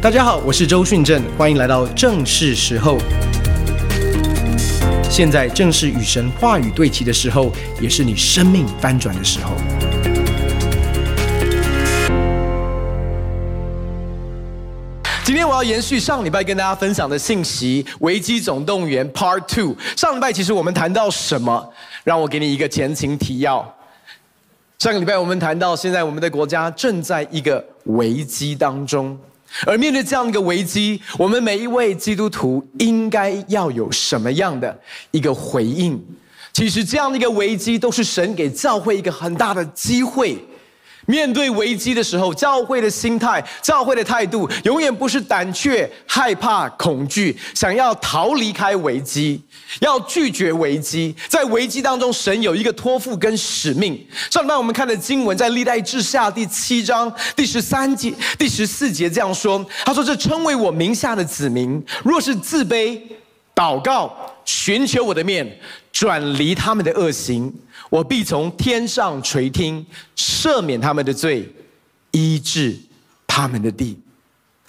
大家好，我是周迅正，欢迎来到正是时候。现在正是与神话语对齐的时候，也是你生命翻转的时候。今天我要延续上礼拜跟大家分享的信息，《危机总动员》Part Two。上礼拜其实我们谈到什么？让我给你一个前情提要。上个礼拜我们谈到，现在我们的国家正在一个危机当中。而面对这样一个危机，我们每一位基督徒应该要有什么样的一个回应？其实这样的一个危机，都是神给教会一个很大的机会。面对危机的时候，教会的心态、教会的态度，永远不是胆怯、害怕、恐惧，想要逃离开危机，要拒绝危机。在危机当中，神有一个托付跟使命。上礼拜我们看的经文，在历代志下第七章第十三节、第十四节这样说：“他说，这称为我名下的子民，若是自卑、祷告、寻求我的面，转离他们的恶行。”我必从天上垂听，赦免他们的罪，医治他们的地。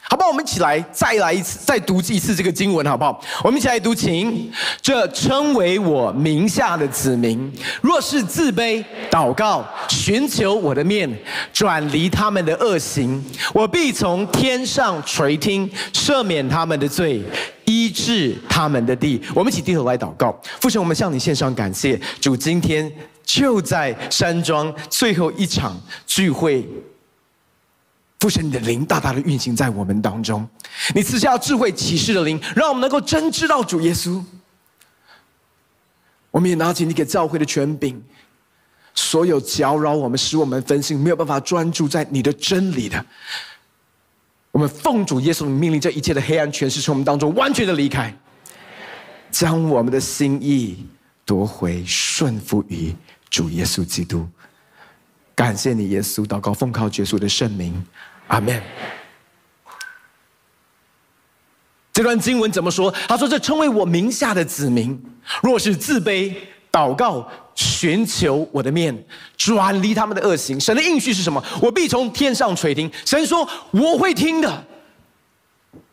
好不好？我们一起来再来一次，再读一次这个经文，好不好？我们一起来读，请。这称为我名下的子民，若是自卑、祷告、寻求我的面，转离他们的恶行，我必从天上垂听，赦免他们的罪。医治他们的地，我们一起低头来祷告。父神，我们向你献上感谢。主，今天就在山庄最后一场聚会，父神，你的灵大大的运行在我们当中。你赐下智慧启示的灵，让我们能够真知道主耶稣。我们也拿起你给教会的权柄，所有搅扰我们、使我们分心、没有办法专注在你的真理的。我们奉主耶稣的命令，这一切的黑暗权势从我们当中完全的离开，将我们的心意夺回，顺服于主耶稣基督。感谢你，耶稣，祷告奉靠耶稣的圣名，阿门。这段经文怎么说？他说：“这称为我名下的子民，若是自卑。”祷告，寻求我的面，转离他们的恶行。神的应许是什么？我必从天上垂听。神说我会听的，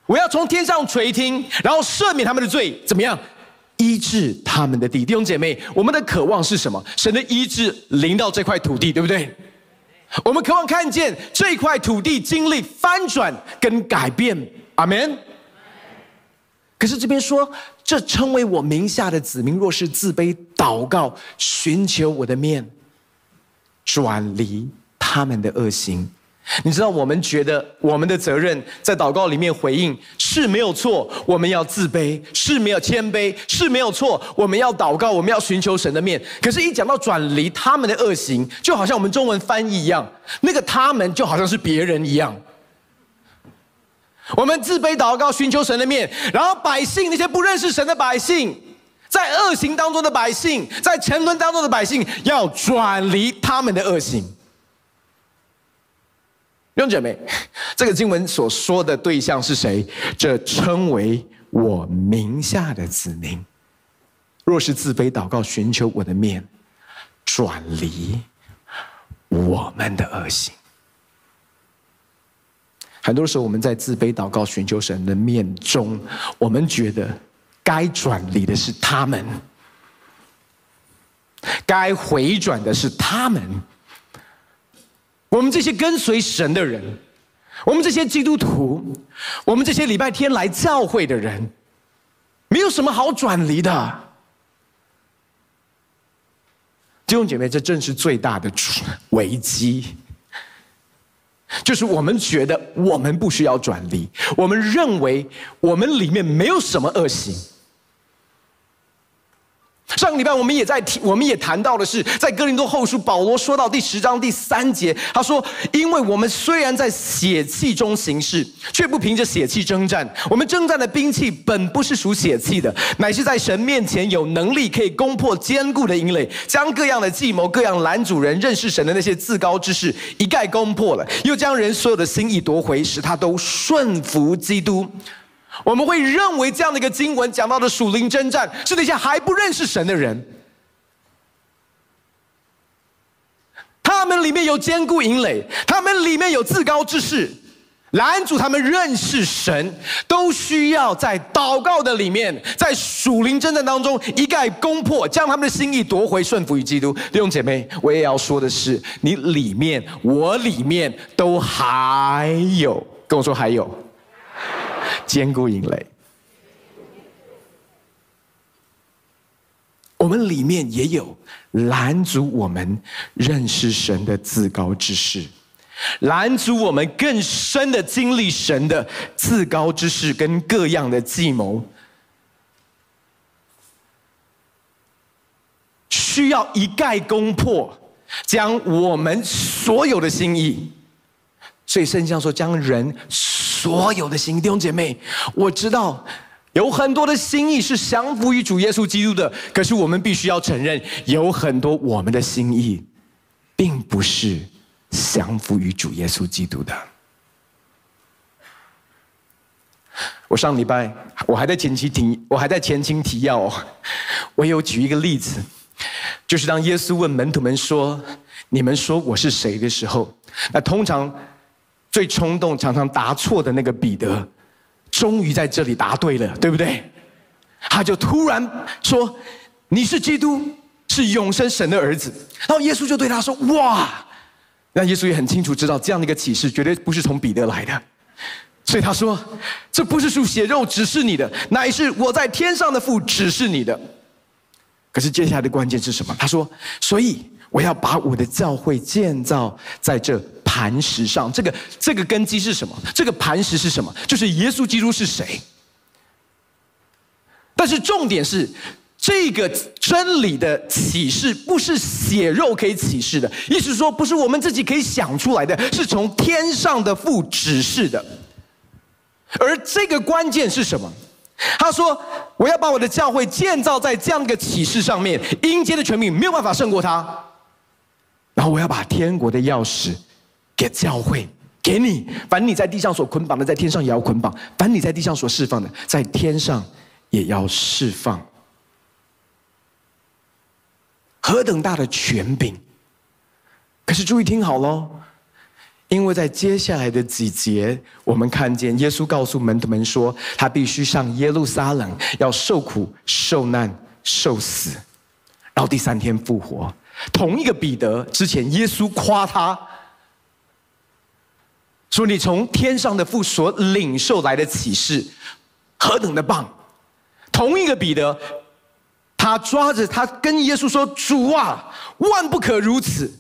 我要从天上垂听，然后赦免他们的罪，怎么样？医治他们的地。弟兄姐妹，我们的渴望是什么？神的医治临到这块土地，对不对？我们渴望看见这块土地经历翻转跟改变。阿门。可是这边说，这称为我名下的子民，若是自卑、祷告、寻求我的面，转离他们的恶行。你知道，我们觉得我们的责任在祷告里面回应是没有错，我们要自卑是没有谦卑是没有错，我们要祷告，我们要寻求神的面。可是，一讲到转离他们的恶行，就好像我们中文翻译一样，那个他们就好像是别人一样。我们自卑祷告，寻求神的面，然后百姓那些不认识神的百姓，在恶行当中的百姓，在沉沦当中的百姓，要转离他们的恶行。弟兄姐妹，这个经文所说的对象是谁？这称为我名下的子民，若是自卑祷告，寻求我的面，转离我们的恶行。很多时候，我们在自卑祷告、寻求神的面中，我们觉得该转离的是他们，该回转的是他们。我们这些跟随神的人，我们这些基督徒，我们这些礼拜天来教会的人，没有什么好转离的。弟兄姐妹，这正是最大的危机。就是我们觉得我们不需要转离，我们认为我们里面没有什么恶行。上个礼拜我们也在提，我们也谈到的是，在哥林多后书，保罗说到第十章第三节，他说：“因为我们虽然在血气中行事，却不凭着血气征战。我们征战的兵器本不是属血气的，乃是在神面前有能力可以攻破坚固的营垒，将各样的计谋、各样拦阻人认识神的那些自高之事一概攻破了，又将人所有的心意夺回，使他都顺服基督。”我们会认为这样的一个经文讲到的属灵征战，是那些还不认识神的人，他们里面有坚固营垒，他们里面有自高之势，拦阻他们认识神，都需要在祷告的里面，在属灵征战当中一概攻破，将他们的心意夺回，顺服于基督。弟兄姐妹，我也要说的是，你里面，我里面都还有，跟我说还有，坚固引雷。我们里面也有拦阻我们认识神的自高之事。拦阻我们更深的经历神的自高之事跟各样的计谋，需要一概攻破，将我们所有的心意。所以圣经上说，将人所有的心，弟兄姐妹，我知道有很多的心意是降服于主耶稣基督的，可是我们必须要承认，有很多我们的心意，并不是。降服于主耶稣基督的。我上礼拜我还在前期提，我还在前情提要。我有举一个例子，就是当耶稣问门徒们说：“你们说我是谁？”的时候，那通常最冲动、常常答错的那个彼得，终于在这里答对了，对不对？他就突然说：“你是基督，是永生神的儿子。”然后耶稣就对他说：“哇！”那耶稣也很清楚知道，这样的一个启示绝对不是从彼得来的，所以他说：“这不是属血肉指示你的，乃是我在天上的父指示你的。”可是接下来的关键是什么？他说：“所以我要把我的教会建造在这磐石上。这个这个根基是什么？这个磐石是什么？就是耶稣基督是谁？但是重点是。”这个真理的启示不是血肉可以启示的，意思说不是我们自己可以想出来的，是从天上的父指示的。而这个关键是什么？他说：“我要把我的教会建造在这样一个启示上面，阴间的权柄没有办法胜过他。然后我要把天国的钥匙给教会，给你。凡你在地上所捆绑的，在天上也要捆绑；凡你在地上所释放的，在天上也要释放。”何等大的权柄！可是注意听好喽，因为在接下来的几节，我们看见耶稣告诉门徒们说，他必须上耶路撒冷，要受苦、受难、受死，然后第三天复活。同一个彼得之前，耶稣夸他说：“你从天上的父所领受来的启示，何等的棒！”同一个彼得。他抓着他跟耶稣说：“主啊，万不可如此，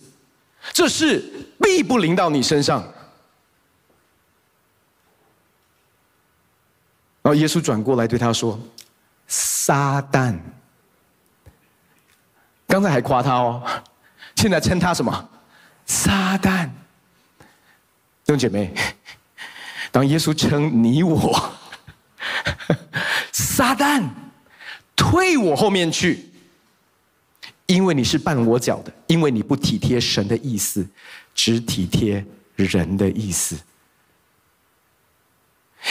这事必不临到你身上。”然后耶稣转过来对他说：“撒旦。”刚才还夸他哦，现在称他什么？撒旦。弟兄姐妹，当耶稣称你我撒旦。退我后面去，因为你是绊我脚的，因为你不体贴神的意思，只体贴人的意思。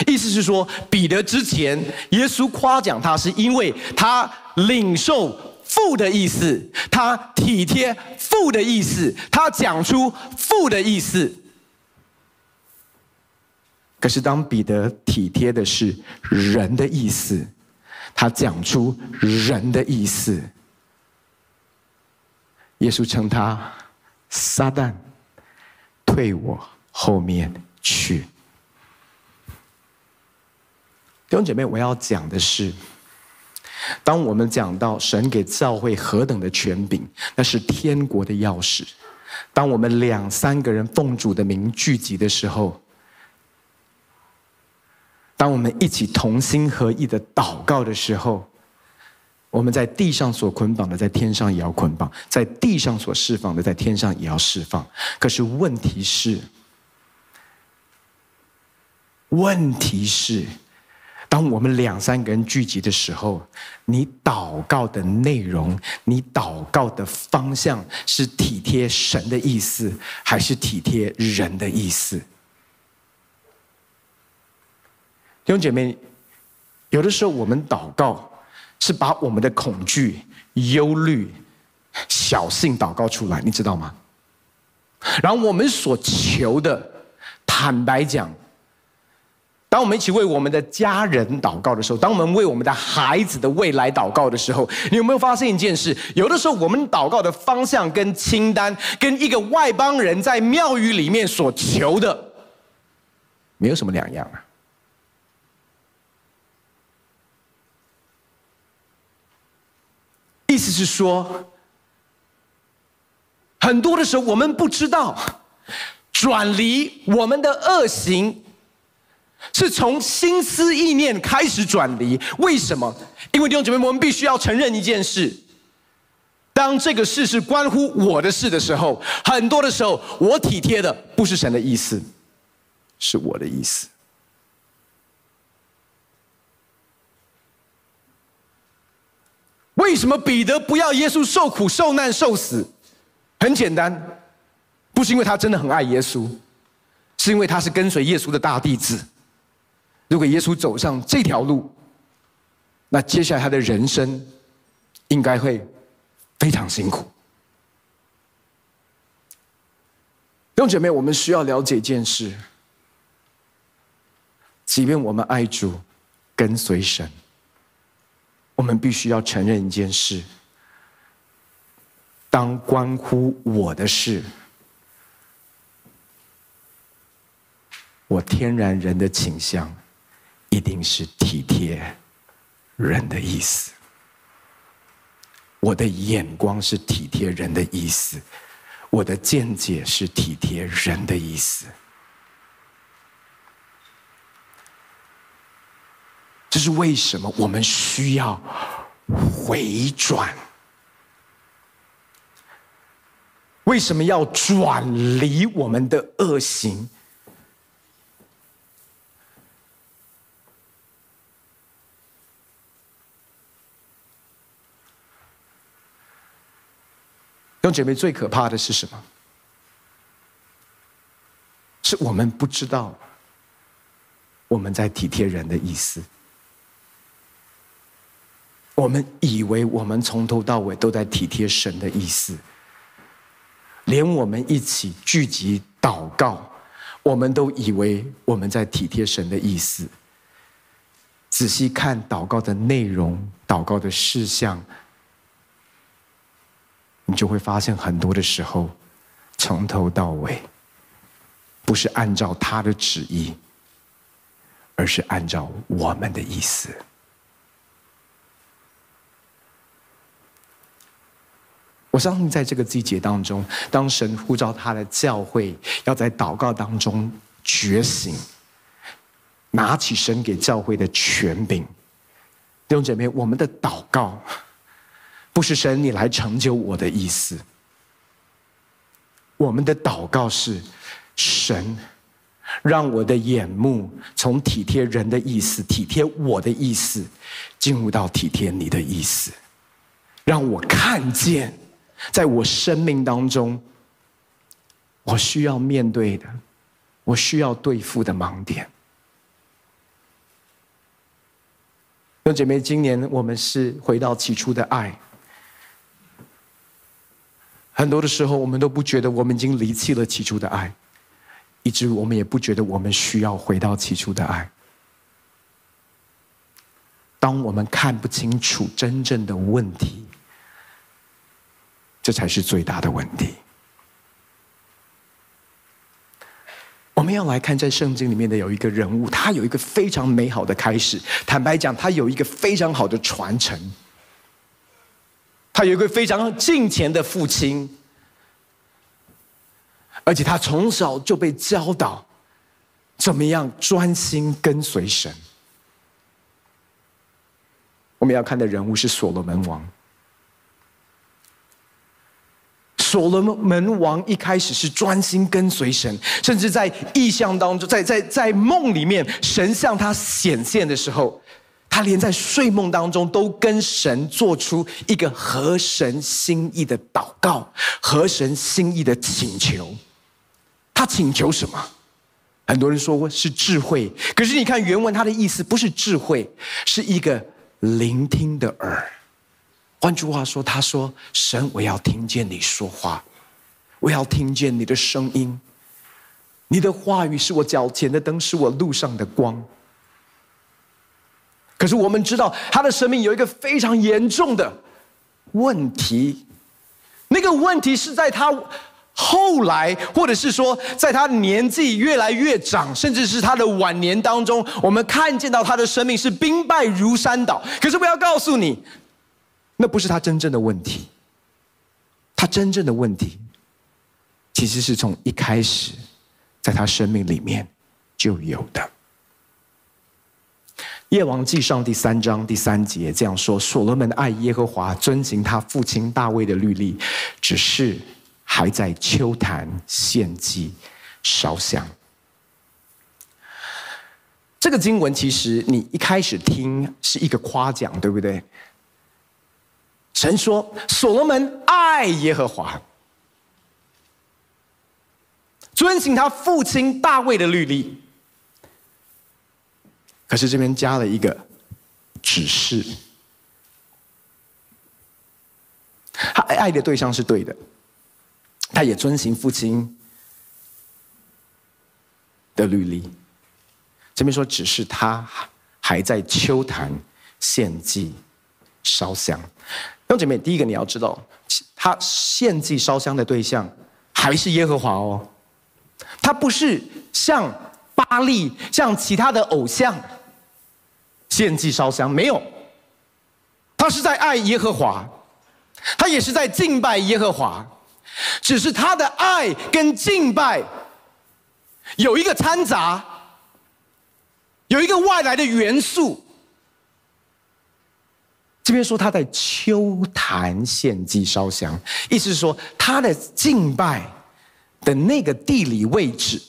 意思是说，彼得之前耶稣夸奖他，是因为他领受父的意思，他体贴父的意思，他讲出父的意思。可是当彼得体贴的是人的意思。他讲出人的意思，耶稣称他撒旦，退我后面去。弟兄姐妹，我要讲的是，当我们讲到神给教会何等的权柄，那是天国的钥匙。当我们两三个人奉主的名聚集的时候。当我们一起同心合意的祷告的时候，我们在地上所捆绑的，在天上也要捆绑；在地上所释放的，在天上也要释放。可是问题是，问题是，当我们两三个人聚集的时候，你祷告的内容，你祷告的方向，是体贴神的意思，还是体贴人的意思？弟兄姐妹，有的时候我们祷告是把我们的恐惧、忧虑、小信祷告出来，你知道吗？然后我们所求的，坦白讲，当我们一起为我们的家人祷告的时候，当我们为我们的孩子的未来祷告的时候，你有没有发现一件事？有的时候我们祷告的方向跟清单，跟一个外邦人在庙宇里面所求的，没有什么两样啊。意思是说，很多的时候我们不知道转离我们的恶行。是从心思意念开始转离，为什么？因为弟兄姐妹，我们必须要承认一件事：当这个事是关乎我的事的时候，很多的时候，我体贴的不是神的意思，是我的意思。为什么彼得不要耶稣受苦、受难、受死？很简单，不是因为他真的很爱耶稣，是因为他是跟随耶稣的大弟子。如果耶稣走上这条路，那接下来他的人生应该会非常辛苦。弟兄姐妹，我们需要了解一件事：即便我们爱主、跟随神，我们必须要承认一件事：当关乎我的事，我天然人的倾向。一定是体贴人的意思，我的眼光是体贴人的意思，我的见解是体贴人的意思。这是为什么我们需要回转？为什么要转离我们的恶行？弟姐妹，最可怕的是什么？是我们不知道我们在体贴人的意思，我们以为我们从头到尾都在体贴神的意思，连我们一起聚集祷告，我们都以为我们在体贴神的意思。仔细看祷告的内容，祷告的事项。你就会发现，很多的时候，从头到尾，不是按照他的旨意，而是按照我们的意思。我相信，在这个季节当中，当神呼召他的教会要在祷告当中觉醒，拿起神给教会的权柄，弟兄姐妹，我们的祷告。不是神，你来成就我的意思。我们的祷告是：神，让我的眼目从体贴人的意思、体贴我的意思，进入到体贴你的意思，让我看见，在我生命当中，我需要面对的，我需要对付的盲点。弟姐妹，今年我们是回到起初的爱。很多的时候，我们都不觉得我们已经离弃了起初的爱，以至于我们也不觉得我们需要回到起初的爱。当我们看不清楚真正的问题，这才是最大的问题。我们要来看在圣经里面的有一个人物，他有一个非常美好的开始。坦白讲，他有一个非常好的传承。他有一个非常敬虔的父亲，而且他从小就被教导怎么样专心跟随神。我们要看的人物是所罗门王。所罗门王一开始是专心跟随神，甚至在异象当中，在在在梦里面，神向他显现的时候。他连在睡梦当中都跟神做出一个合神心意的祷告，合神心意的请求。他请求什么？很多人说是智慧，可是你看原文，他的意思不是智慧，是一个聆听的耳。换句话说，他说：“神，我要听见你说话，我要听见你的声音。你的话语是我脚前的灯，是我路上的光。”可是我们知道，他的生命有一个非常严重的问题，那个问题是在他后来，或者是说，在他年纪越来越长，甚至是他的晚年当中，我们看见到他的生命是兵败如山倒。可是我要告诉你，那不是他真正的问题，他真正的问题，其实是从一开始，在他生命里面就有的。列王记上第三章第三节这样说：所罗门爱耶和华，遵行他父亲大卫的律例，只是还在丘坛献祭烧香。这个经文其实你一开始听是一个夸奖，对不对？神说所罗门爱耶和华，遵行他父亲大卫的律例。可是这边加了一个只是，他爱的对象是对的，他也遵行父亲的律例。这边说只是他还在丘坛献祭烧香。弟兄姐妹，第一个你要知道，他献祭烧香的对象还是耶和华哦，他不是像巴力，像其他的偶像。献祭烧香没有，他是在爱耶和华，他也是在敬拜耶和华，只是他的爱跟敬拜有一个掺杂，有一个外来的元素。这边说他在丘坛献祭烧香，意思是说他的敬拜的那个地理位置，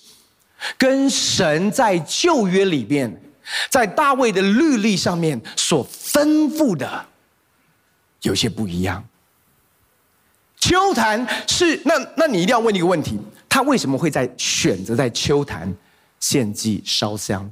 跟神在旧约里面。在大卫的律例上面所吩咐的有些不一样。丘坛是那，那你一定要问一个问题：他为什么会在选择在丘坛献祭烧香？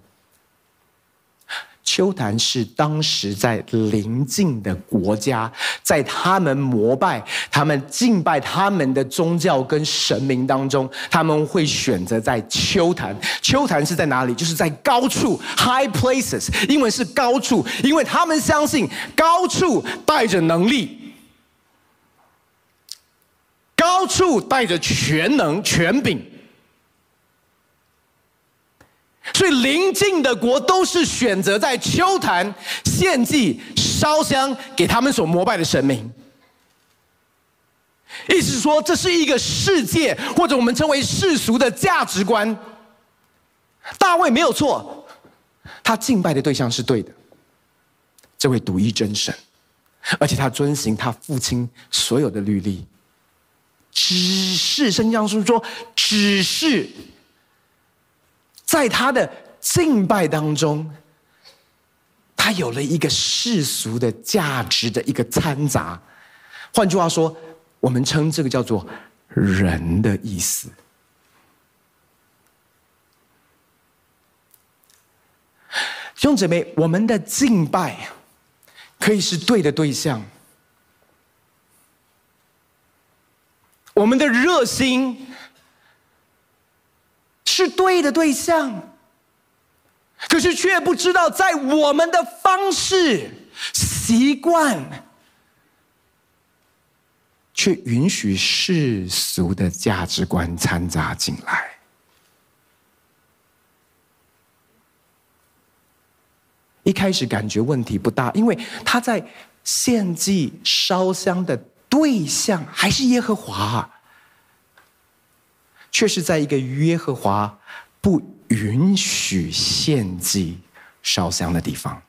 丘坛是当时在邻近的国家，在他们膜拜、他们敬拜他们的宗教跟神明当中，他们会选择在丘坛。丘坛是在哪里？就是在高处 （high places），英文是高处，因为他们相信高处带着能力，高处带着全能、权柄。所以邻近的国都是选择在丘坛献祭烧香给他们所膜拜的神明。意思是说，这是一个世界或者我们称为世俗的价值观。大卫没有错，他敬拜的对象是对的，这位独一真神，而且他遵行他父亲所有的律例。只是圣经上说，只是。在他的敬拜当中，他有了一个世俗的价值的一个掺杂。换句话说，我们称这个叫做“人的意思”。兄姊妹，我们的敬拜可以是对的对象，我们的热心。是对的对象，可是却不知道在我们的方式、习惯，却允许世俗的价值观掺杂进来。一开始感觉问题不大，因为他在献祭烧香的对象还是耶和华。却是在一个耶和华不允许献祭烧香的地方，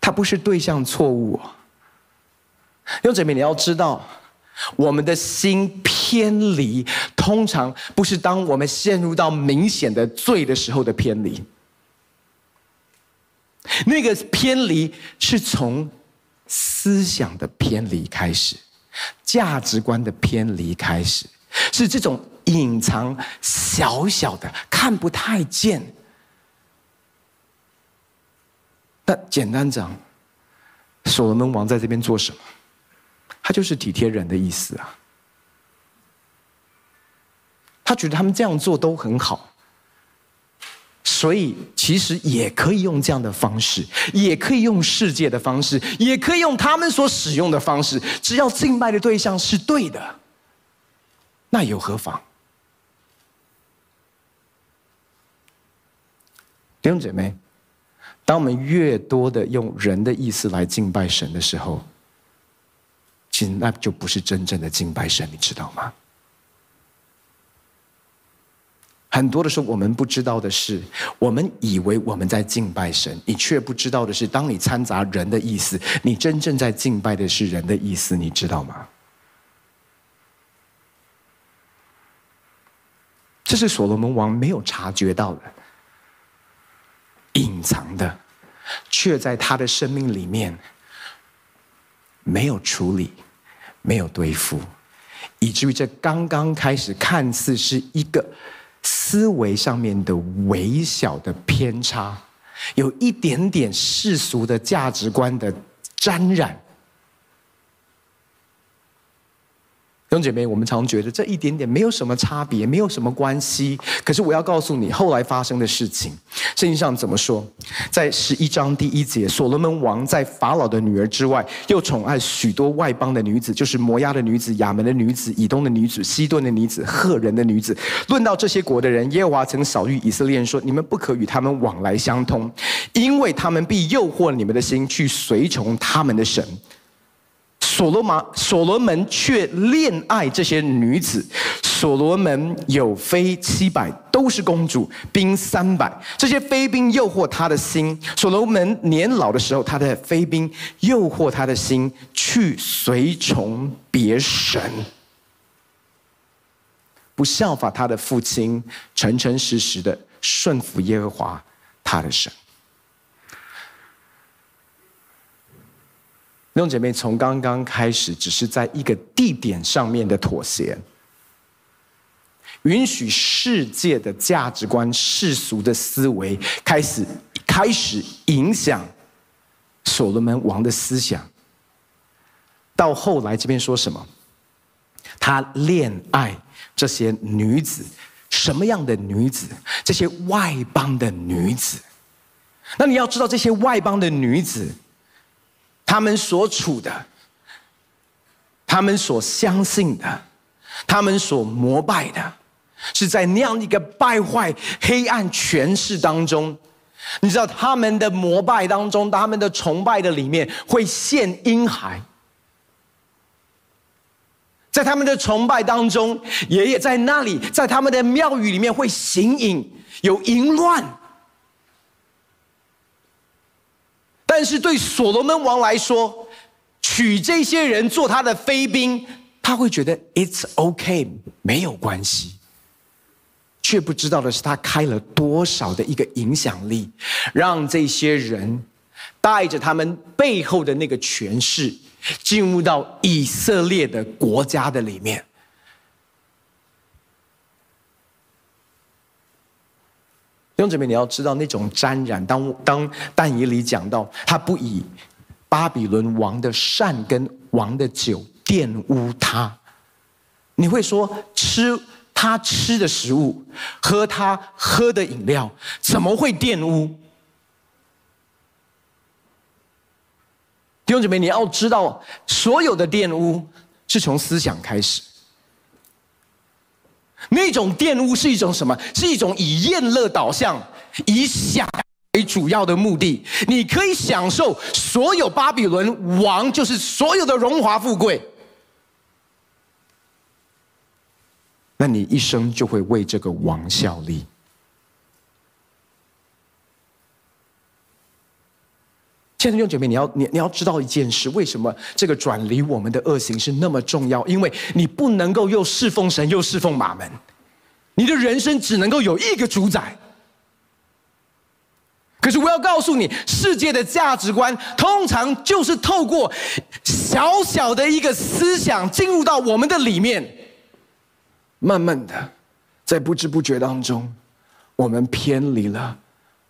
他不是对象错误。弟兄姐妹，你要知道，我们的心偏离，通常不是当我们陷入到明显的罪的时候的偏离，那个偏离是从思想的偏离开始，价值观的偏离开始。是这种隐藏、小小的、看不太见。那简单讲，所罗门王在这边做什么？他就是体贴人的意思啊。他觉得他们这样做都很好。所以其实也可以用这样的方式，也可以用世界的方式，也可以用他们所使用的方式，只要敬拜的对象是对的，那又何妨？弟兄姐妹，当我们越多的用人的意思来敬拜神的时候，其实那就不是真正的敬拜神，你知道吗？很多的时候，我们不知道的是，我们以为我们在敬拜神，你却不知道的是，当你掺杂人的意思，你真正在敬拜的是人的意思，你知道吗？这是所罗门王没有察觉到的。隐藏的，却在他的生命里面没有处理，没有对付，以至于这刚刚开始看似是一个思维上面的微小的偏差，有一点点世俗的价值观的沾染。弟兄姐妹，我们常觉得这一点点没有什么差别，没有什么关系。可是我要告诉你，后来发生的事情，圣经上怎么说？在十一章第一节，所罗门王在法老的女儿之外，又宠爱许多外邦的女子，就是摩押的女子、亚门的女子、以东的女子、西顿的女子、赫人的女子。论到这些国的人，耶和华曾晓諭以色列人说：你们不可与他们往来相通，因为他们必诱惑你们的心，去随从他们的神。所罗马所罗门却恋爱这些女子。所罗门有妃七百，都是公主，兵三百。这些妃兵诱惑他的心。所罗门年老的时候，他的妃兵诱惑他的心，去随从别神，不效法他的父亲，诚诚实实的顺服耶和华他的神。弟兄姐妹，从刚刚开始，只是在一个地点上面的妥协，允许世界的价值观、世俗的思维开始开始影响所罗门王的思想。到后来这边说什么？他恋爱这些女子，什么样的女子？这些外邦的女子。那你要知道，这些外邦的女子。他们所处的，他们所相信的，他们所膜拜的，是在那样一个败坏、黑暗权势当中。你知道他们的膜拜当中，他们的崇拜的里面会献婴孩，在他们的崇拜当中，爷爷在那里，在他们的庙宇里面会行淫，有淫乱。但是对所罗门王来说，娶这些人做他的妃嫔，他会觉得 it's okay，没有关系。却不知道的是，他开了多少的一个影响力，让这些人带着他们背后的那个权势，进入到以色列的国家的里面。弟兄姊妹，你要知道那种沾染。当当但以理讲到，他不以巴比伦王的善跟王的酒玷污他，你会说吃他吃的食物，喝他喝的饮料，怎么会玷污？弟兄姊妹，你要知道，所有的玷污是从思想开始。那种玷污是一种什么？是一种以厌乐导向、以享为主要的目的。你可以享受所有巴比伦王，就是所有的荣华富贵，那你一生就会为这个王效力。亲爱的弟兄姐妹，你要你你要知道一件事：为什么这个转离我们的恶行是那么重要？因为你不能够又侍奉神又侍奉马门，你的人生只能够有一个主宰。可是我要告诉你，世界的价值观通常就是透过小小的一个思想进入到我们的里面，慢慢的，在不知不觉当中，我们偏离了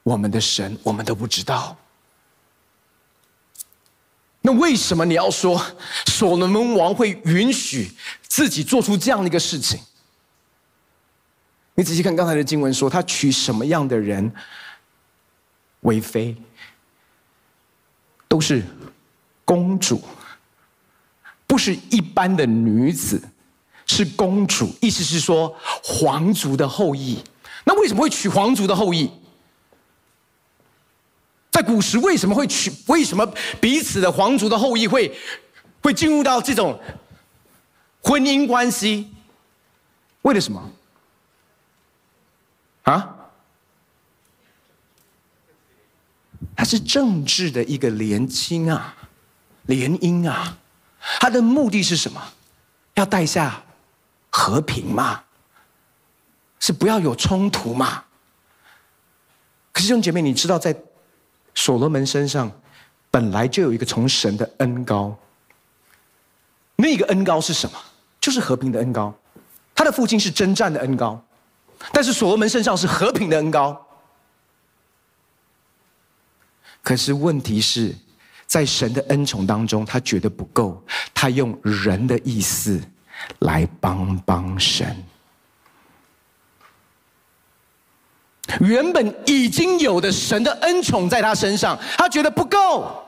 我们的神，我们都不知道。那为什么你要说所罗门王会允许自己做出这样的一个事情？你仔细看刚才的经文说，他娶什么样的人为妃？都是公主，不是一般的女子，是公主。意思是说，皇族的后裔。那为什么会娶皇族的后裔？在古时为什么会娶？为什么彼此的皇族的后裔会会进入到这种婚姻关系？为了什么？啊？它是政治的一个联亲啊，联姻啊。它的目的是什么？要带下和平嘛？是不要有冲突嘛？可是，弟兄姐妹，你知道在？所罗门身上本来就有一个从神的恩高，那个恩高是什么？就是和平的恩高。他的父亲是征战的恩高，但是所罗门身上是和平的恩高。可是问题是，在神的恩宠当中，他觉得不够，他用人的意思来帮帮神。原本已经有的神的恩宠在他身上，他觉得不够，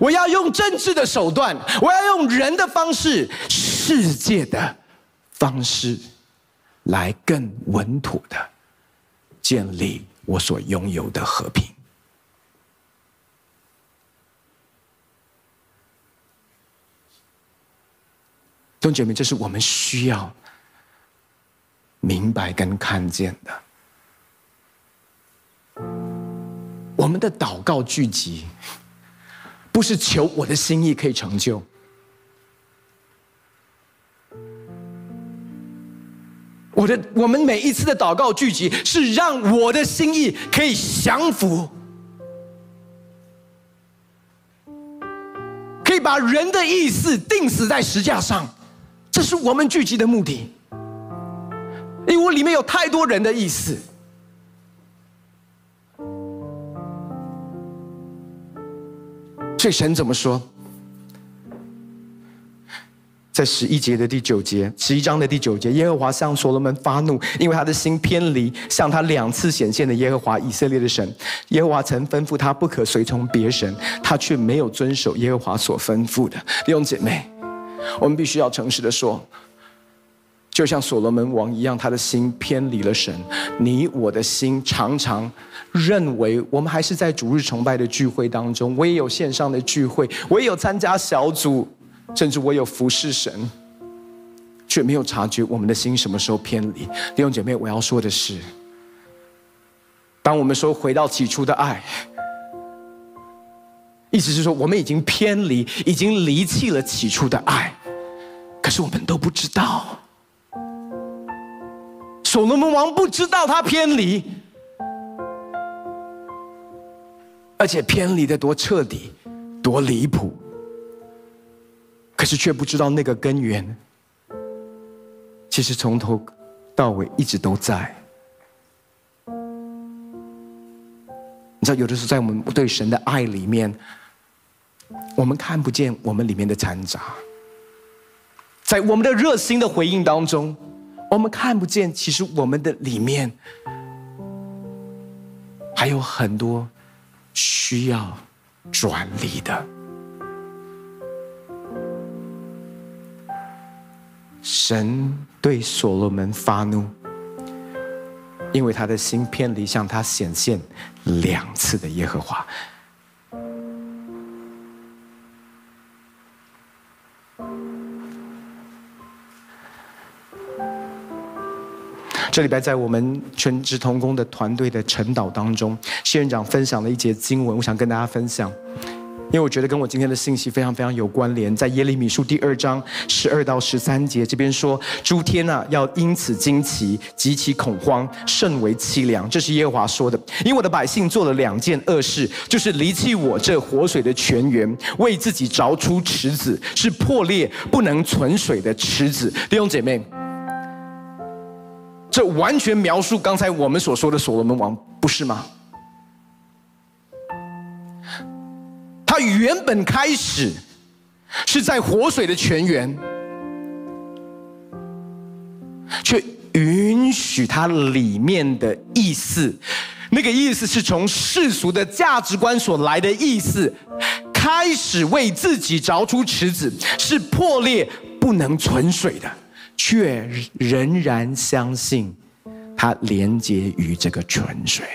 我要用政治的手段，我要用人的方式、世界的方式，来更稳妥的建立我所拥有的和平。同学们，这是我们需要明白跟看见的。我们的祷告聚集，不是求我的心意可以成就。我的，我们每一次的祷告聚集，是让我的心意可以降服，可以把人的意思钉死在石架上，这是我们聚集的目的。因为我里面有太多人的意思。这神怎么说？在十一节的第九节，十一章的第九节，耶和华向所罗门发怒，因为他的心偏离向他两次显现的耶和华以色列的神。耶和华曾吩咐他不可随从别神，他却没有遵守耶和华所吩咐的。弟兄姐妹，我们必须要诚实的说。就像所罗门王一样，他的心偏离了神。你我的心常常认为，我们还是在主日崇拜的聚会当中，我也有线上的聚会，我也有参加小组，甚至我有服侍神，却没有察觉我们的心什么时候偏离。弟兄姐妹，我要说的是，当我们说回到起初的爱，意思是说我们已经偏离，已经离弃了起初的爱，可是我们都不知道。所罗门王不知道他偏离，而且偏离的多彻底、多离谱，可是却不知道那个根源，其实从头到尾一直都在。你知道，有的时候在我们对神的爱里面，我们看不见我们里面的掺杂，在我们的热心的回应当中。我们看不见，其实我们的里面还有很多需要转离的。神对所罗门发怒，因为他的心偏离向他显现两次的耶和华。这礼拜在我们全职同工的团队的晨祷当中，谢院长分享了一节经文，我想跟大家分享，因为我觉得跟我今天的信息非常非常有关联。在耶利米书第二章十二到十三节，这边说：“诸天啊，要因此惊奇，极其恐慌，甚为凄凉。”这是耶和华说的。因为我的百姓做了两件恶事，就是离弃我这活水的泉源，为自己凿出池子，是破裂不能存水的池子。弟兄姐妹。这完全描述刚才我们所说的所罗门王，不是吗？他原本开始是在活水的泉源，却允许。许它里面的意思，那个意思是从世俗的价值观所来的意思，开始为自己凿出池子，是破裂不能存水的，却仍然相信它连接于这个泉水。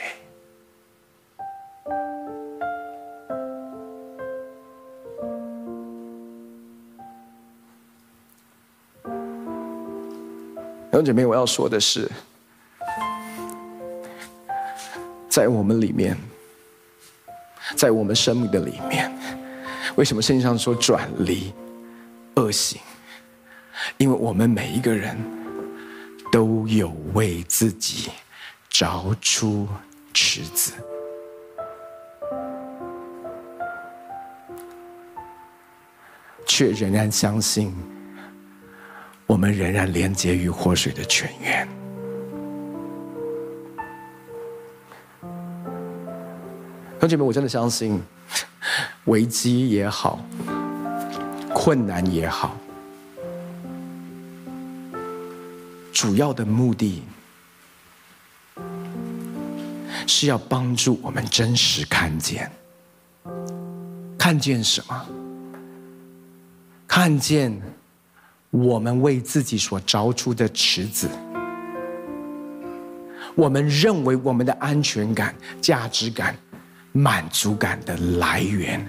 弟兄姐妹，我要说的是，在我们里面，在我们生命的里面，为什么圣经上说转离恶行？因为我们每一个人都有为自己凿出池子，却仍然相信。我们仍然连接于活水的泉源。同学们，我真的相信，危机也好，困难也好，主要的目的是要帮助我们真实看见，看见什么？看见。我们为自己所凿出的池子，我们认为我们的安全感、价值感、满足感的来源，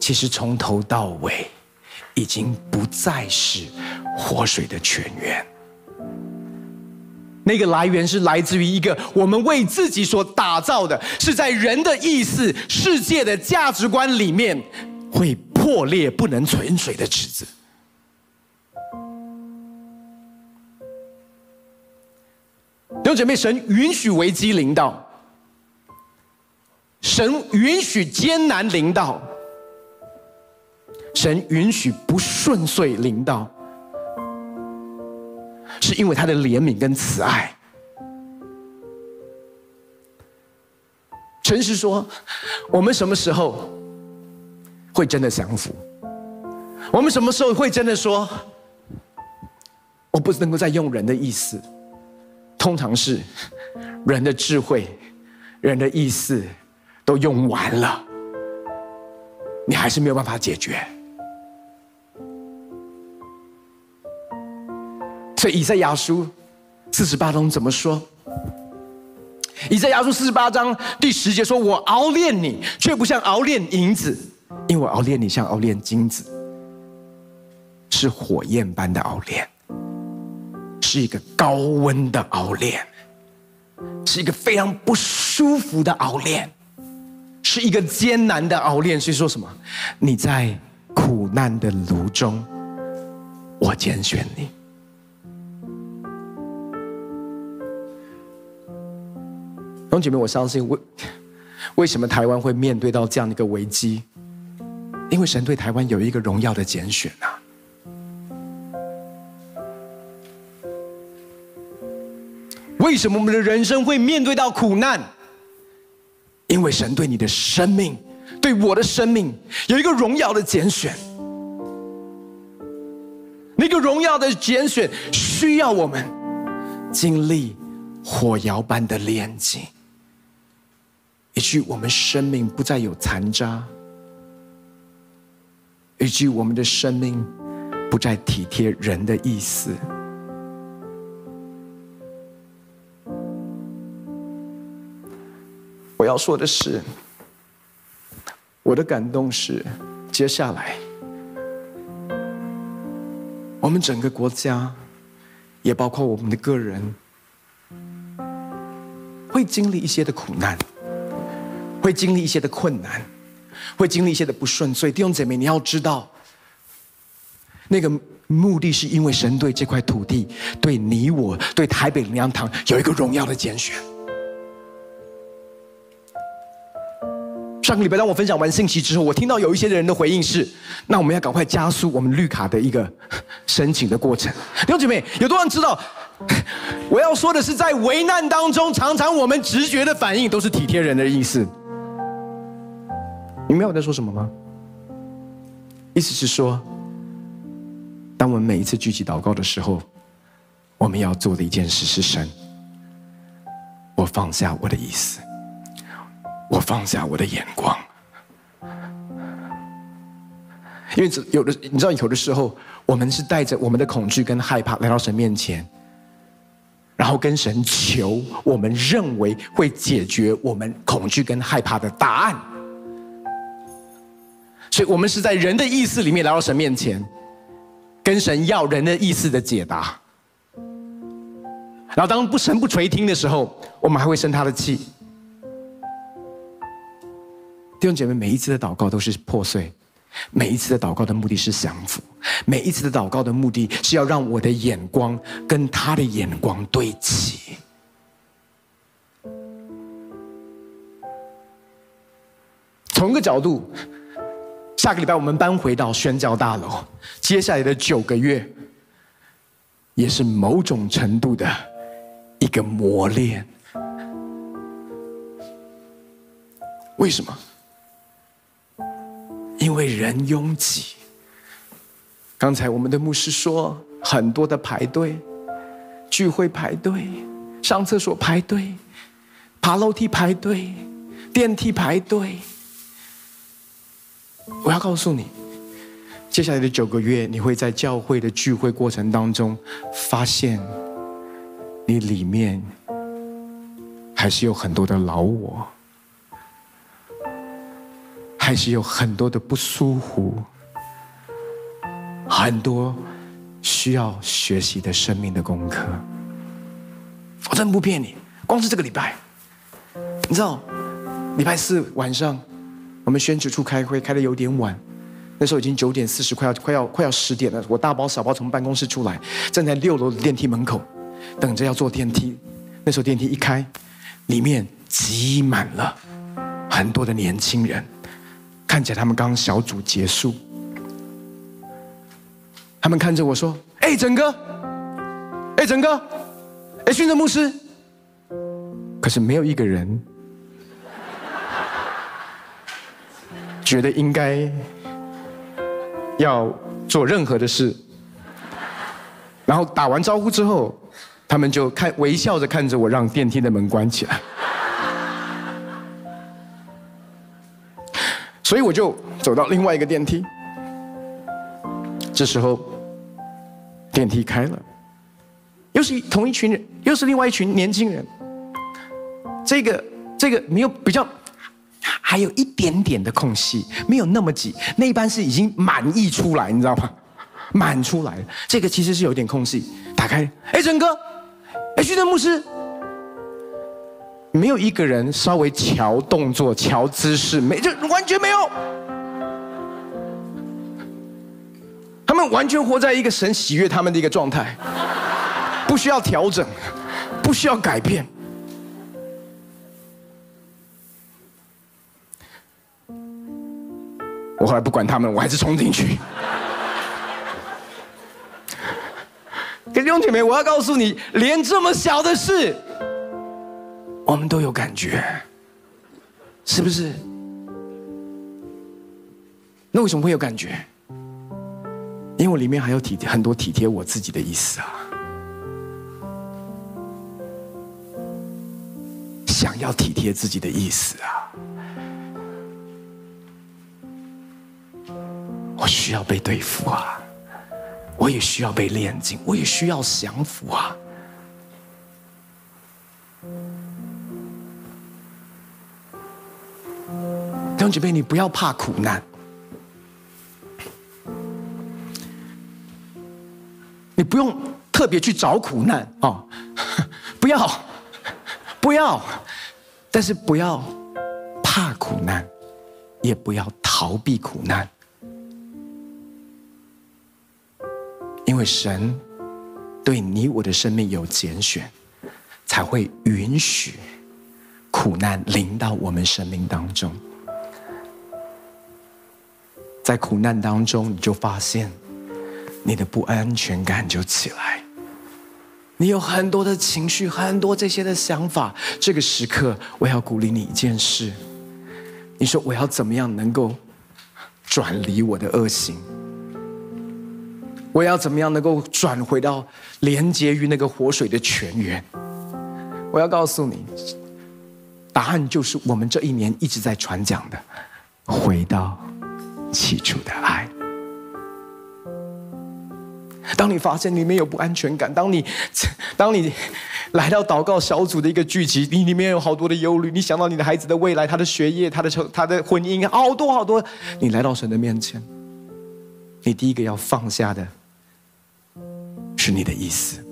其实从头到尾已经不再是活水的泉源。那个来源是来自于一个我们为自己所打造的，是在人的意识、世界的价值观里面会破裂、不能存水的池子。弟兄姐妹，神允许危机临到，神允许艰难临到，神允许不顺遂临到，是因为他的怜悯跟慈爱。诚实说，我们什么时候会真的降服？我们什么时候会真的说，我不能够再用人的意思？通常是人的智慧、人的意思都用完了，你还是没有办法解决。所以以赛亚书四十八章怎么说？以赛亚书四十八章第十节说：“我熬炼你，却不像熬炼银子，因为我熬炼你像熬炼金子，是火焰般的熬炼。”是一个高温的熬炼，是一个非常不舒服的熬炼，是一个艰难的熬炼。所以说什么？你在苦难的炉中，我拣选你。弟兄姐妹，我相信为 为什么台湾会面对到这样的一个危机？因为神对台湾有一个荣耀的拣选啊。为什么我们的人生会面对到苦难？因为神对你的生命，对我的生命有一个荣耀的拣选。那个荣耀的拣选需要我们经历火窑般的炼净，以至于我们生命不再有残渣，以至于我们的生命不再体贴人的意思。我要说的是，我的感动是，接下来我们整个国家，也包括我们的个人，会经历一些的苦难，会经历一些的困难，会经历一些的不顺。所以弟兄姐妹，你要知道，那个目的是因为神对这块土地、对你我、对台北灵粮堂有一个荣耀的拣选。上个礼拜，当我分享完信息之后，我听到有一些人的回应是：那我们要赶快加速我们绿卡的一个申请的过程。弟兄姐妹，有多少人知道？我要说的是，在危难当中，常常我们直觉的反应都是体贴人的意思。你明白我在说什么吗？意思是说，当我们每一次聚集祷告的时候，我们要做的一件事是神，我放下我的意思，我放下我的眼光，因为有的你知道，有的时候我们是带着我们的恐惧跟害怕来到神面前，然后跟神求我们认为会解决我们恐惧跟害怕的答案，所以我们是在人的意思里面来到神面前，跟神要人的意思的解答。然后当不神不垂听的时候，我们还会生他的气。弟兄姐妹，每一次的祷告都是破碎，每一次的祷告的目的是降服，每一次的祷告的目的是要让我的眼光跟他的眼光对齐。从一个角度，下个礼拜我们搬回到宣教大楼，接下来的九个月，也是某种程度的。一个磨练，为什么？因为人拥挤。刚才我们的牧师说，很多的排队，聚会排队，上厕所排队，爬楼梯排队，电梯排队。我要告诉你，接下来的九个月，你会在教会的聚会过程当中发现。你里面还是有很多的老我，还是有很多的不舒服，很多需要学习的生命的功课。我真不骗你，光是这个礼拜，你知道，礼拜四晚上我们宣教处开会开得有点晚，那时候已经九点四十，快要快要快要十点了。我大包小包从办公室出来，站在六楼的电梯门口。等着要坐电梯，那时候电梯一开，里面挤满了很多的年轻人，看起来他们刚小组结束，他们看着我说：“哎，整哥，哎，整哥，哎，训政牧师。”可是没有一个人觉得应该要做任何的事，然后打完招呼之后。他们就看微笑着看着我，让电梯的门关起来。所以我就走到另外一个电梯。这时候，电梯开了，又是同一群人，又是另外一群年轻人。这个这个没有比较，还有一点点的空隙，没有那么挤。那一班是已经满溢出来，你知道吗？满出来了。这个其实是有点空隙。打开，哎，整哥。哎，徐德牧师，没有一个人稍微瞧动作、瞧姿势，没就完全没有。他们完全活在一个神喜悦他们的一个状态，不需要调整，不需要改变。我后来不管他们，我还是冲进去。可 弟兄姐妹，我要告诉你，连这么小的事，我们都有感觉，是不是？那为什么会有感觉？因为我里面还有体贴很多体贴我自己的意思啊，想要体贴自己的意思啊，需要被对付啊。我也需要被炼净，我也需要降服啊！弟兄姐妹，你不要怕苦难，你不用特别去找苦难啊、不要，不要，但是不要怕苦难，也不要逃避苦难。因为神对你我的生命有拣选，才会允许苦难临到我们生命当中。在苦难当中，你就发现你的不安全感就起来，你有很多的情绪，很多这些的想法。这个时刻，我要鼓励你一件事：你说我要怎么样能够转离我的恶行？我要怎么样能够转回到连接于那个活水的泉源？我要告诉你，答案就是我们这一年一直在传讲的：回到起初的爱。当你发现里面有不安全感，当你 当你来到祷告小组的一个聚集，你里面有好多的忧虑，你想到你的孩子的未来、他的学业、他的成、他的婚姻，好多好多，你来到神的面前，你第一个要放下的。是你的意思。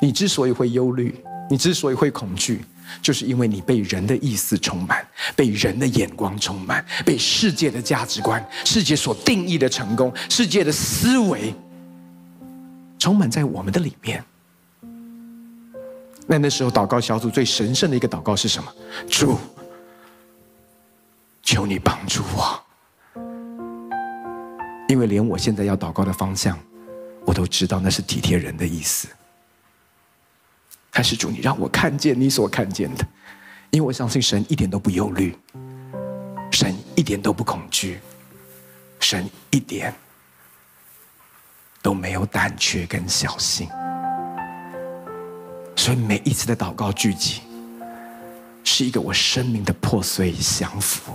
你之所以会忧虑，你之所以会恐惧，就是因为你被人的意思充满，被人的眼光充满，被世界的价值观、世界所定义的成功、世界的思维充满在我们的里面。那那时候，祷告小组最神圣的一个祷告是什么？主，求你帮助我，因为连我现在要祷告的方向。我都知道那是体贴人的意思，但是主，你让我看见你所看见的，因为我相信神一点都不忧虑，神一点都不恐惧，神一点都没有胆怯跟小心，所以每一次的祷告聚集，是一个我生命的破碎与降服，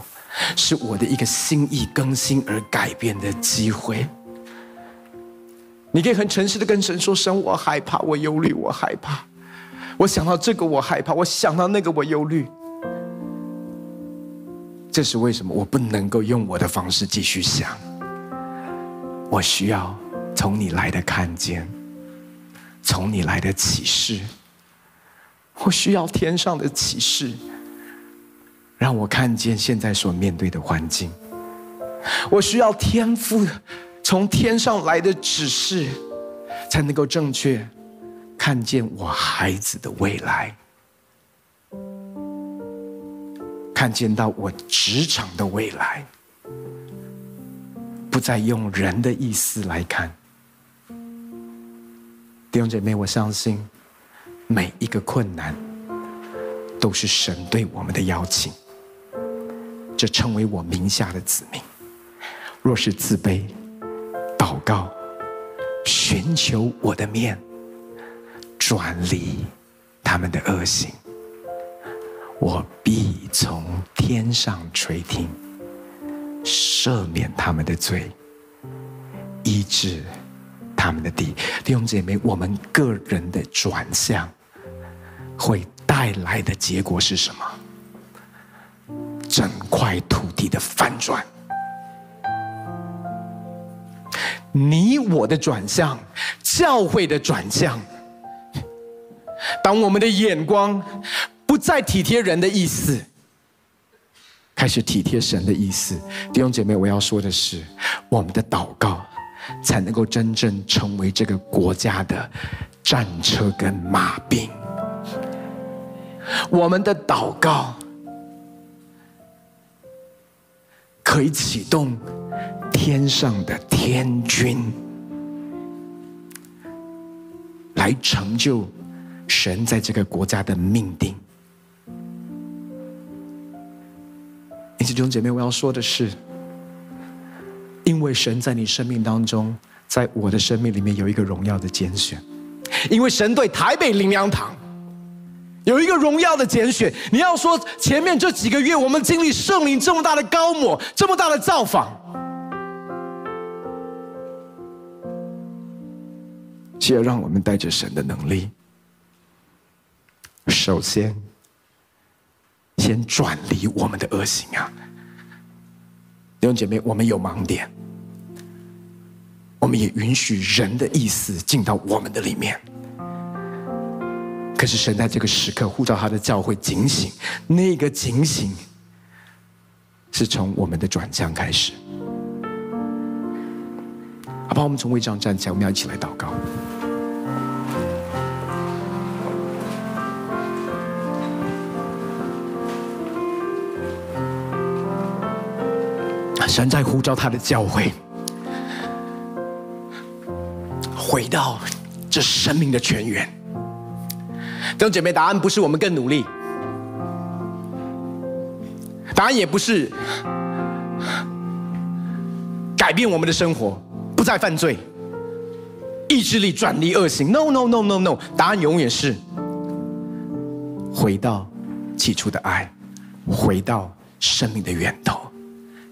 是我的一个心意更新而改变的机会。你可以很诚实的跟神说：“神，我害怕，我忧虑，我害怕。我想到这个，我害怕；我想到那个，我忧虑。这是为什么？我不能够用我的方式继续想。我需要从你来的看见，从你来的启示。我需要天上的启示，让我看见现在所面对的环境。我需要天赋。”从天上来的指示，才能够正确看见我孩子的未来，看见到我职场的未来，不再用人的意思来看。弟兄姐妹，我相信每一个困难都是神对我们的邀请，这称为我名下的子民。若是自卑。祷告，寻求我的面，转离他们的恶行，我必从天上垂听，赦免他们的罪，医治他们的地。弟兄姐妹，我们个人的转向会带来的结果是什么？整块土地的翻转。你我的转向，教会的转向。当我们的眼光不再体贴人的意思，开始体贴神的意思。弟兄姐妹，我要说的是，我们的祷告才能够真正成为这个国家的战车跟马兵。我们的祷告可以启动。天上的天君来成就神在这个国家的命定。因此，弟兄姐妹，我要说的是，因为神在你生命当中，在我的生命里面有一个荣耀的拣选，因为神对台北灵粮堂有一个荣耀的拣选。你要说前面这几个月我们经历圣灵这么大的高抹，这么大的造访。需要让我们带着神的能力，首先先转离我们的恶行啊！弟兄姐妹，我们有盲点，我们也允许人的意思进到我们的里面。可是神在这个时刻呼召他的教会警醒，那个警醒是从我们的转向开始。好吧，我们从位置上站起来，我们要一起来祷告。神在呼召他的教会，回到这生命的泉源。弟兄姐妹，答案不是我们更努力，答案也不是改变我们的生活，不再犯罪。意志力转离恶行。No No No No No，答案永远是回到起初的爱，回到生命的源头，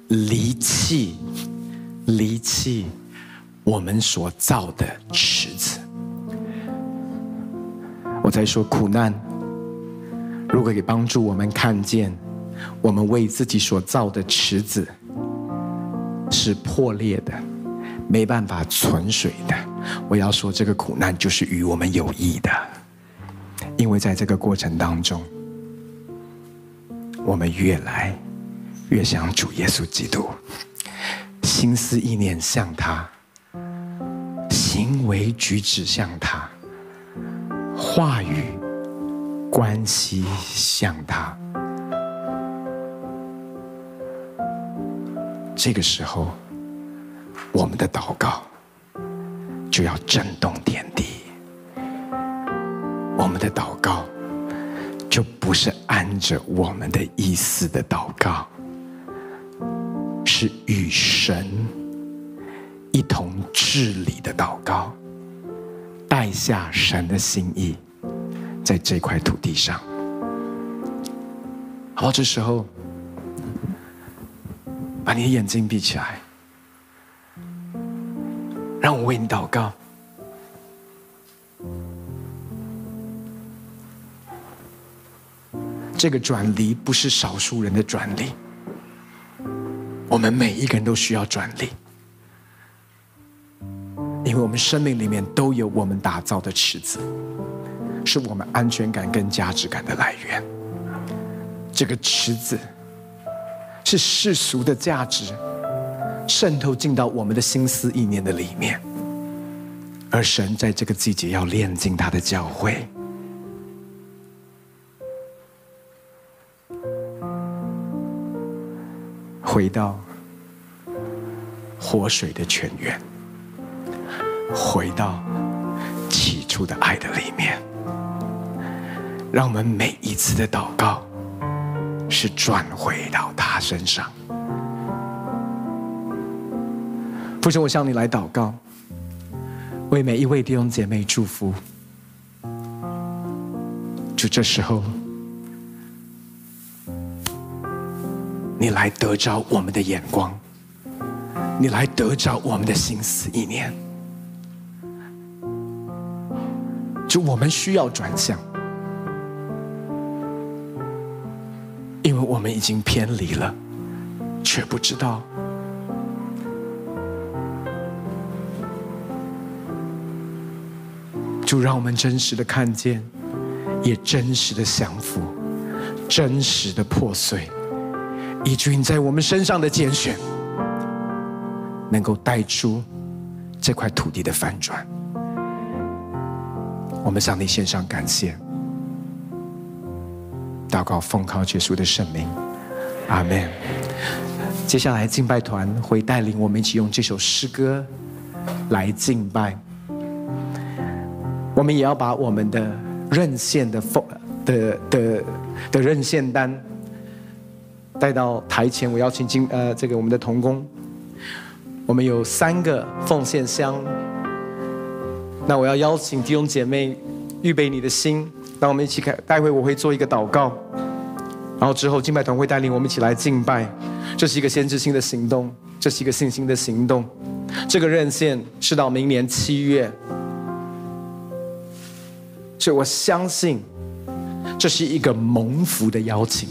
离弃离弃我们所造的池子。我在说苦难，如果可以帮助我们看见我们为自己所造的池子是破裂的，没办法存水的，我要说这个苦难就是与我们有益的，因为在这个过程当中，我们越来越想主耶稣基督，心思意念像他，行为举止像他，话语关系像他。这个时候，我们的祷告就要震动天地。我们的祷告就不是按着我们的意思的祷告，是与神一同治理的祷告，带下神的心意，在这块土地上。好，这时候。把你的眼睛闭起来，让我为你祷告。这个转离不是少数人的转离，我们每一个人都需要转离，因为我们生命里面都有我们打造的池子，是我们安全感跟价值感的来源。这个池子。是世俗的价值渗透进到我们的心思意念的里面，而神在这个季节要炼净他的教会，回到活水的泉源，回到起初的爱的里面，让我们每一次的祷告。是转回到他身上。父神，我向你来祷告，为每一位弟兄姐妹祝福。就这时候，你来得着我们的眼光，你来得着我们的心思意念。就我们需要转向。因为我们已经偏离了，却不知道。就让我们真实的看见，也真实的降服，真实的破碎，以至于在我们身上的拣选，能够带出这块土地的翻转。我们向你献上感谢。祷告奉靠耶稣的圣名，阿门。接下来敬拜团会带领我们一起用这首诗歌来敬拜。我们也要把我们的认献的奉的的的认献单带到台前。我邀请敬呃这个我们的童工，我们有三个奉献箱。那我要邀请弟兄姐妹预备你的心。让我们一起开，待会我会做一个祷告，然后之后敬拜团会带领我们一起来敬拜。这是一个先知性的行动，这是一个信心的行动。这个认献是到明年七月，所以我相信这是一个蒙福的邀请。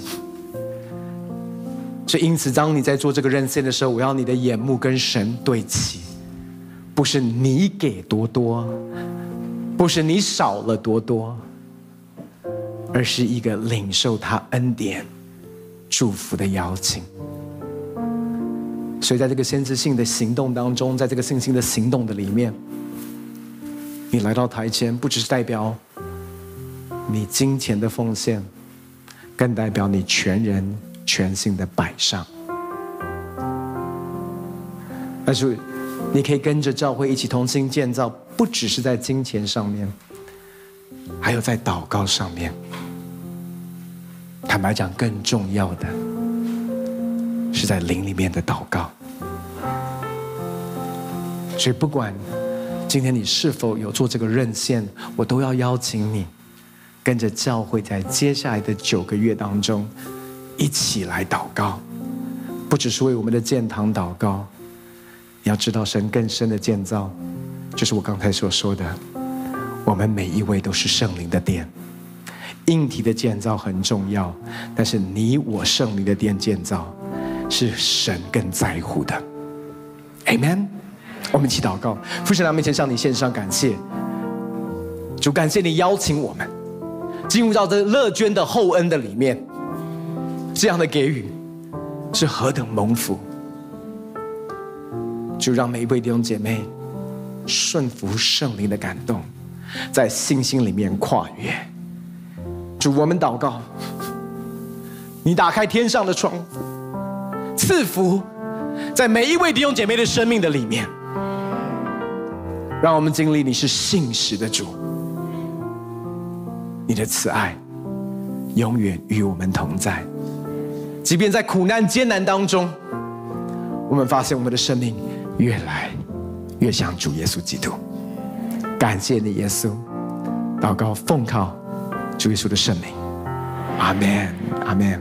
所以因此，当你在做这个认献的时候，我要你的眼目跟神对齐，不是你给多多，不是你少了多多。而是一个领受他恩典、祝福的邀请。所以，在这个先知性的行动当中，在这个信心的行动的里面，你来到台前，不只是代表你金钱的奉献，更代表你全人全心的摆上。但是，你可以跟着教会一起同心建造，不只是在金钱上面，还有在祷告上面。坦白讲，更重要的是在灵里面的祷告。所以，不管今天你是否有做这个任线？我都要邀请你，跟着教会，在接下来的九个月当中，一起来祷告，不只是为我们的建堂祷告。你要知道，神更深的建造，就是我刚才所说的，我们每一位都是圣灵的殿。硬体的建造很重要，但是你我圣灵的殿建造，是神更在乎的。Amen。我们一起祷告，父神，在面前向你献上感谢。主，感谢你邀请我们进入到这乐捐的厚恩的里面，这样的给予是何等蒙福。就让每一位弟兄姐妹顺服圣灵的感动，在信心里面跨越。主，我们祷告，你打开天上的窗，赐福在每一位弟兄姐妹的生命的里面。让我们经历你是信实的主，你的慈爱永远与我们同在。即便在苦难艰难当中，我们发现我们的生命越来越像主耶稣基督。感谢你，耶稣。祷告奉靠主耶稣的圣名，阿门，阿门。